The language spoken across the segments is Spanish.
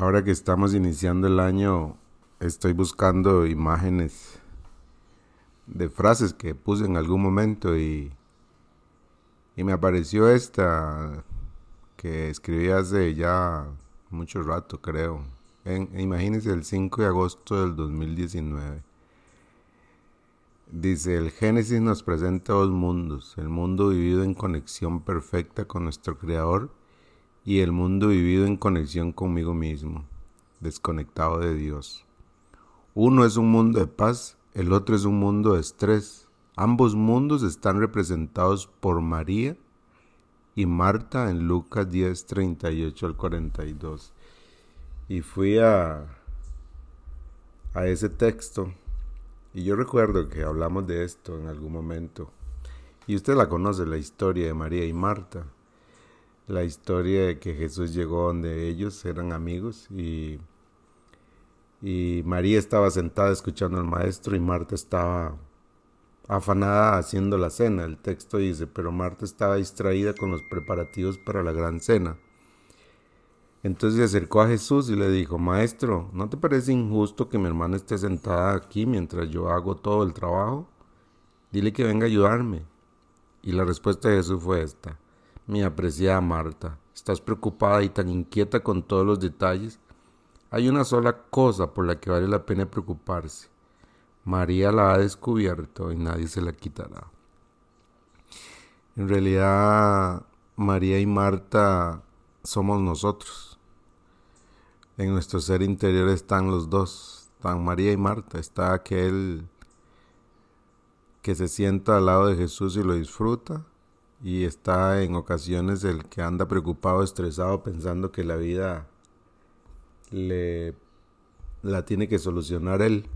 Ahora que estamos iniciando el año, estoy buscando imágenes de frases que puse en algún momento y, y me apareció esta que escribí hace ya mucho rato, creo. En, imagínense el 5 de agosto del 2019. Dice, el Génesis nos presenta dos mundos, el mundo vivido en conexión perfecta con nuestro Creador y el mundo vivido en conexión conmigo mismo, desconectado de Dios. Uno es un mundo de paz, el otro es un mundo de estrés. Ambos mundos están representados por María y Marta en Lucas 10, 38 al 42. Y fui a, a ese texto y yo recuerdo que hablamos de esto en algún momento. Y usted la conoce, la historia de María y Marta. La historia de que Jesús llegó donde ellos eran amigos y, y María estaba sentada escuchando al maestro y Marta estaba afanada haciendo la cena. El texto dice, pero Marta estaba distraída con los preparativos para la gran cena. Entonces se acercó a Jesús y le dijo, Maestro, ¿no te parece injusto que mi hermana esté sentada aquí mientras yo hago todo el trabajo? Dile que venga a ayudarme. Y la respuesta de Jesús fue esta, mi apreciada Marta, estás preocupada y tan inquieta con todos los detalles. Hay una sola cosa por la que vale la pena preocuparse. María la ha descubierto y nadie se la quitará. En realidad, María y Marta somos nosotros. En nuestro ser interior están los dos, están María y Marta, está aquel que se sienta al lado de Jesús y lo disfruta, y está en ocasiones el que anda preocupado, estresado, pensando que la vida le la tiene que solucionar él.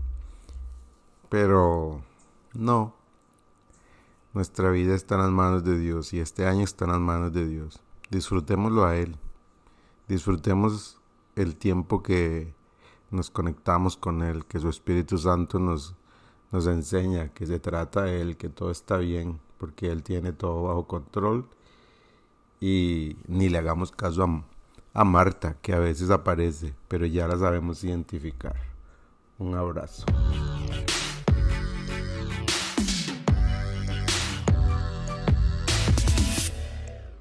Pero no. Nuestra vida está en las manos de Dios y este año está en las manos de Dios. Disfrutémoslo a Él. Disfrutemos el tiempo que nos conectamos con Él, que su Espíritu Santo nos, nos enseña que se trata de Él, que todo está bien, porque Él tiene todo bajo control y ni le hagamos caso a, a Marta, que a veces aparece, pero ya la sabemos identificar. Un abrazo.